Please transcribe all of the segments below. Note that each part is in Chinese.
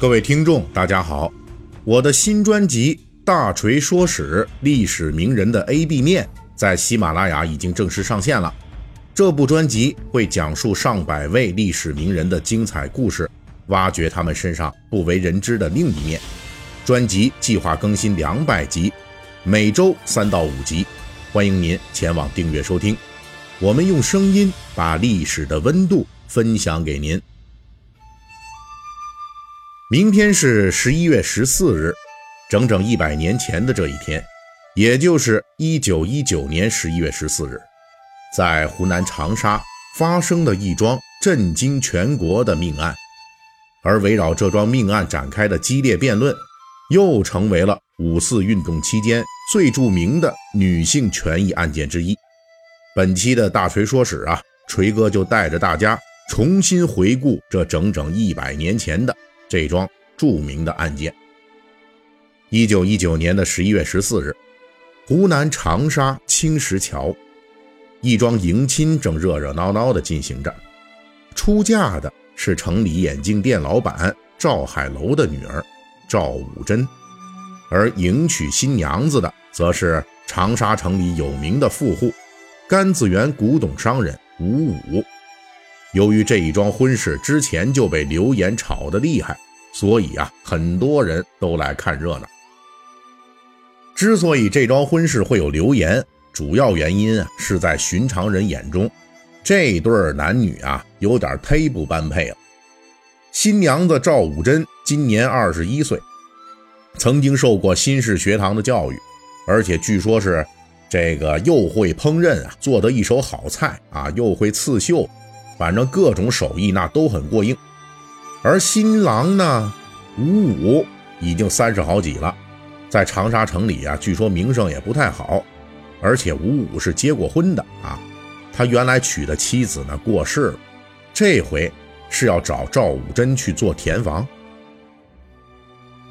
各位听众，大家好！我的新专辑《大锤说史：历史名人的 A B 面》在喜马拉雅已经正式上线了。这部专辑会讲述上百位历史名人的精彩故事，挖掘他们身上不为人知的另一面。专辑计划更新两百集，每周三到五集，欢迎您前往订阅收听。我们用声音把历史的温度分享给您。明天是十一月十四日，整整一百年前的这一天，也就是一九一九年十一月十四日，在湖南长沙发生的一桩震惊全国的命案，而围绕这桩命案展开的激烈辩论，又成为了五四运动期间最著名的女性权益案件之一。本期的大锤说史啊，锤哥就带着大家重新回顾这整整一百年前的。这桩著名的案件，一九一九年的十一月十四日，湖南长沙青石桥，一桩迎亲正热热闹闹地进行着。出嫁的是城里眼镜店老板赵海楼的女儿赵武珍，而迎娶新娘子的则是长沙城里有名的富户甘子园古董商人吴武。由于这一桩婚事之前就被流言炒得厉害，所以啊，很多人都来看热闹。之所以这桩婚事会有流言，主要原因啊，是在寻常人眼中，这对男女啊，有点忒不般配了。新娘子赵武珍今年二十一岁，曾经受过新式学堂的教育，而且据说是这个又会烹饪啊，做得一手好菜啊，又会刺绣。反正各种手艺那都很过硬，而新郎呢，吴武已经三十好几了，在长沙城里啊，据说名声也不太好，而且吴武是结过婚的啊，他原来娶的妻子呢过世了，这回是要找赵武珍去做填房。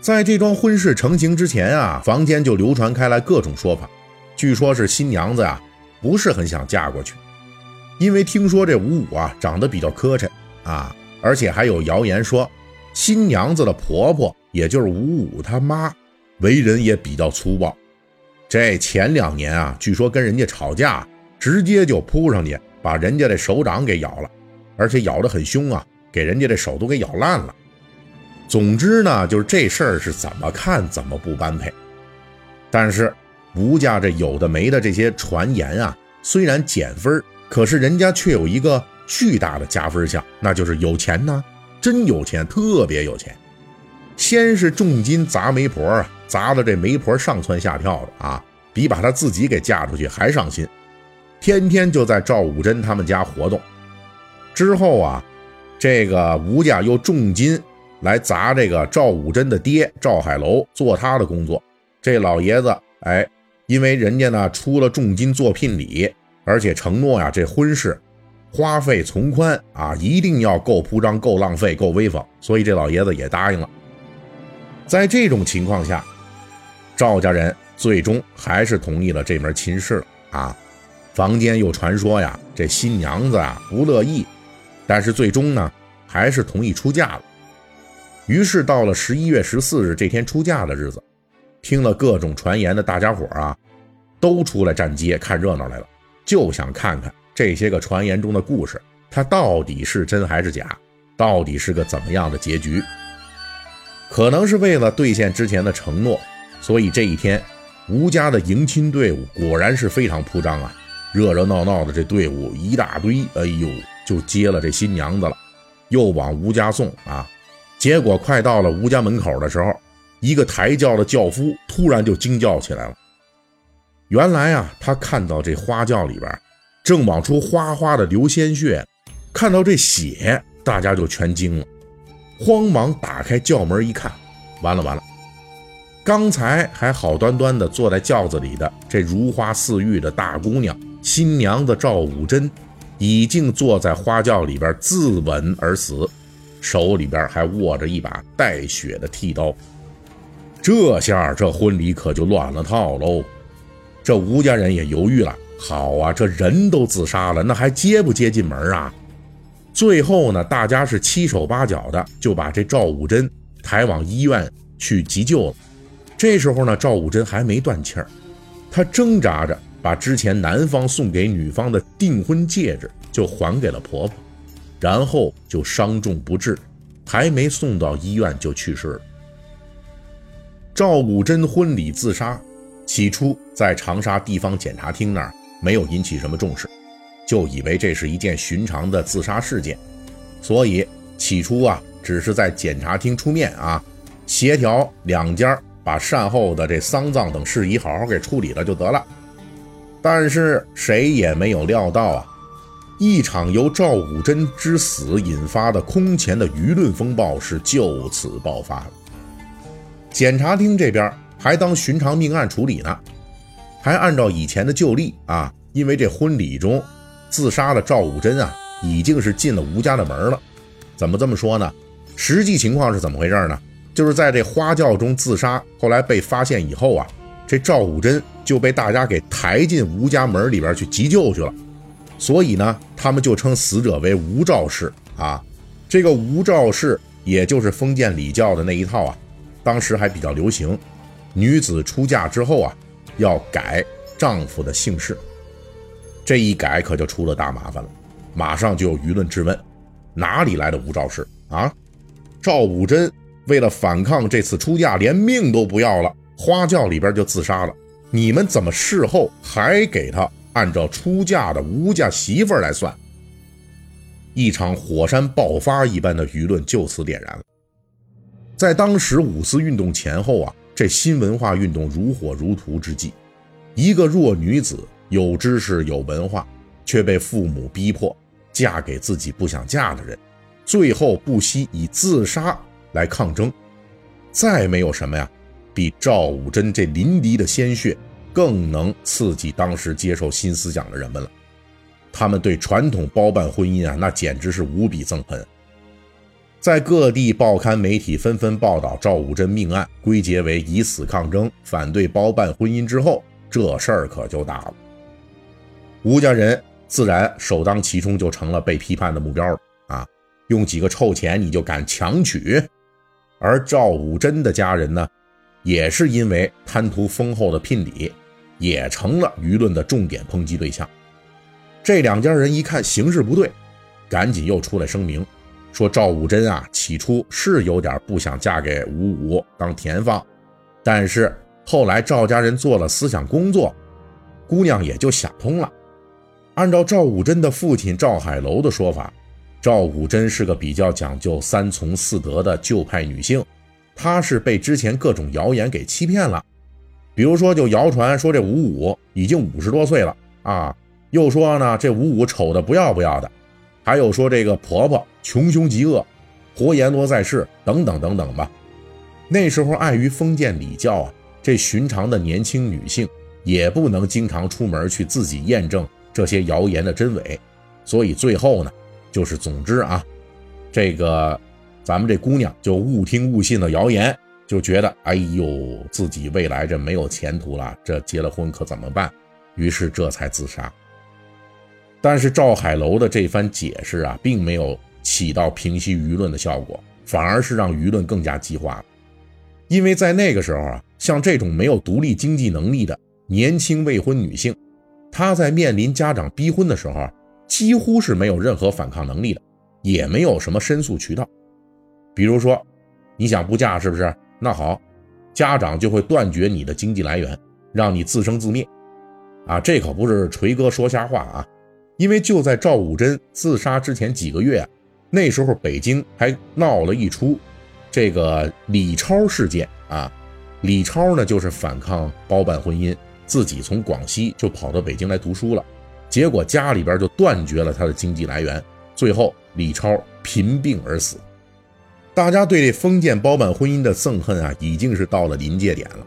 在这桩婚事成型之前啊，房间就流传开来各种说法，据说是新娘子呀不是很想嫁过去。因为听说这五五啊长得比较磕碜啊，而且还有谣言说新娘子的婆婆，也就是五五他妈，为人也比较粗暴。这前两年啊，据说跟人家吵架，直接就扑上去把人家的手掌给咬了，而且咬得很凶啊，给人家这手都给咬烂了。总之呢，就是这事儿是怎么看怎么不般配。但是吴家这有的没的这些传言啊，虽然减分可是人家却有一个巨大的加分项，那就是有钱呢，真有钱，特别有钱。先是重金砸媒婆啊，砸的这媒婆上蹿下跳的啊，比把她自己给嫁出去还上心，天天就在赵武珍他们家活动。之后啊，这个吴家又重金来砸这个赵武珍的爹赵海楼做他的工作。这老爷子哎，因为人家呢出了重金做聘礼。而且承诺呀，这婚事花费从宽啊，一定要够铺张、够浪费、够威风，所以这老爷子也答应了。在这种情况下，赵家人最终还是同意了这门亲事啊。坊间有传说呀，这新娘子啊不乐意，但是最终呢还是同意出嫁了。于是到了十一月十四日这天出嫁的日子，听了各种传言的大家伙啊，都出来站街看热闹来了。就想看看这些个传言中的故事，它到底是真还是假？到底是个怎么样的结局？可能是为了兑现之前的承诺，所以这一天，吴家的迎亲队伍果然是非常铺张啊，热热闹闹的这队伍一大堆，哎呦，就接了这新娘子了，又往吴家送啊。结果快到了吴家门口的时候，一个抬轿的轿夫突然就惊叫起来了。原来啊，他看到这花轿里边正往出哗哗的流鲜血，看到这血，大家就全惊了，慌忙打开轿门一看，完了完了，刚才还好端端的坐在轿子里的这如花似玉的大姑娘新娘子赵武珍，已经坐在花轿里边自刎而死，手里边还握着一把带血的剃刀。这下这婚礼可就乱了套喽。这吴家人也犹豫了，好啊，这人都自杀了，那还接不接进门啊？最后呢，大家是七手八脚的就把这赵武珍抬往医院去急救了。这时候呢，赵武贞还没断气儿，她挣扎着把之前男方送给女方的订婚戒指就还给了婆婆，然后就伤重不治，还没送到医院就去世了。赵武贞婚礼自杀，起初在长沙地方检察厅那儿没有引起什么重视，就以为这是一件寻常的自杀事件，所以起初啊，只是在检察厅出面啊，协调两家把善后的这丧葬等事宜好好给处理了就得了。但是谁也没有料到啊，一场由赵武贞之死引发的空前的舆论风暴是就此爆发了。检察厅这边还当寻常命案处理呢，还按照以前的旧例啊，因为这婚礼中自杀的赵武贞啊，已经是进了吴家的门了。怎么这么说呢？实际情况是怎么回事呢？就是在这花轿中自杀，后来被发现以后啊，这赵武贞就被大家给抬进吴家门里边去急救去了。所以呢，他们就称死者为吴赵氏啊。这个吴赵氏，也就是封建礼教的那一套啊。当时还比较流行，女子出嫁之后啊，要改丈夫的姓氏。这一改可就出了大麻烦了，马上就有舆论质问：哪里来的吴兆氏啊？赵武贞为了反抗这次出嫁，连命都不要了，花轿里边就自杀了。你们怎么事后还给她按照出嫁的吴家媳妇来算？一场火山爆发一般的舆论就此点燃了。在当时五四运动前后啊，这新文化运动如火如荼之际，一个弱女子有知识有文化，却被父母逼迫嫁给自己不想嫁的人，最后不惜以自杀来抗争。再没有什么呀，比赵武贞这淋漓的鲜血更能刺激当时接受新思想的人们了。他们对传统包办婚姻啊，那简直是无比憎恨。在各地报刊媒体纷纷报道赵武贞命案，归结为以死抗争、反对包办婚姻之后，这事儿可就大了。吴家人自然首当其冲，就成了被批判的目标了啊！用几个臭钱你就敢强娶？而赵武贞的家人呢，也是因为贪图丰厚的聘礼，也成了舆论的重点抨击对象。这两家人一看形势不对，赶紧又出来声明。说赵武贞啊，起初是有点不想嫁给吴武当田房，但是后来赵家人做了思想工作，姑娘也就想通了。按照赵武贞的父亲赵海楼的说法，赵武贞是个比较讲究三从四德的旧派女性，她是被之前各种谣言给欺骗了。比如说，就谣传说这吴武已经五十多岁了啊，又说呢这吴武丑的不要不要的。还有说这个婆婆穷凶极恶，活阎罗在世等等等等吧。那时候碍于封建礼教啊，这寻常的年轻女性也不能经常出门去自己验证这些谣言的真伪，所以最后呢，就是总之啊，这个咱们这姑娘就误听误信了谣言，就觉得哎呦自己未来这没有前途了，这结了婚可怎么办？于是这才自杀。但是赵海楼的这番解释啊，并没有起到平息舆论的效果，反而是让舆论更加激化了。因为在那个时候啊，像这种没有独立经济能力的年轻未婚女性，她在面临家长逼婚的时候，几乎是没有任何反抗能力的，也没有什么申诉渠道。比如说，你想不嫁是不是？那好，家长就会断绝你的经济来源，让你自生自灭。啊，这可不是锤哥说瞎话啊。因为就在赵武贞自杀之前几个月啊，那时候北京还闹了一出这个李超事件啊。李超呢，就是反抗包办婚姻，自己从广西就跑到北京来读书了，结果家里边就断绝了他的经济来源，最后李超贫病而死。大家对这封建包办婚姻的憎恨啊，已经是到了临界点了。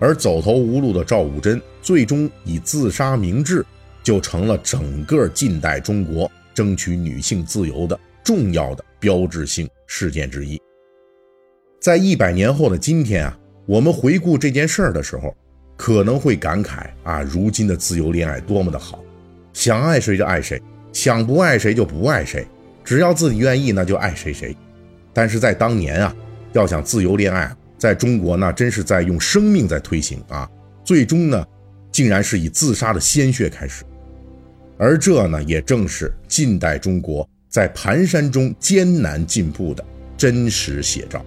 而走投无路的赵武贞，最终以自杀明志。就成了整个近代中国争取女性自由的重要的标志性事件之一。在一百年后的今天啊，我们回顾这件事儿的时候，可能会感慨啊，如今的自由恋爱多么的好，想爱谁就爱谁，想不爱谁就不爱谁，只要自己愿意，那就爱谁谁。但是在当年啊，要想自由恋爱，在中国那真是在用生命在推行啊！最终呢，竟然是以自杀的鲜血开始，而这呢，也正是近代中国在蹒跚中艰难进步的真实写照。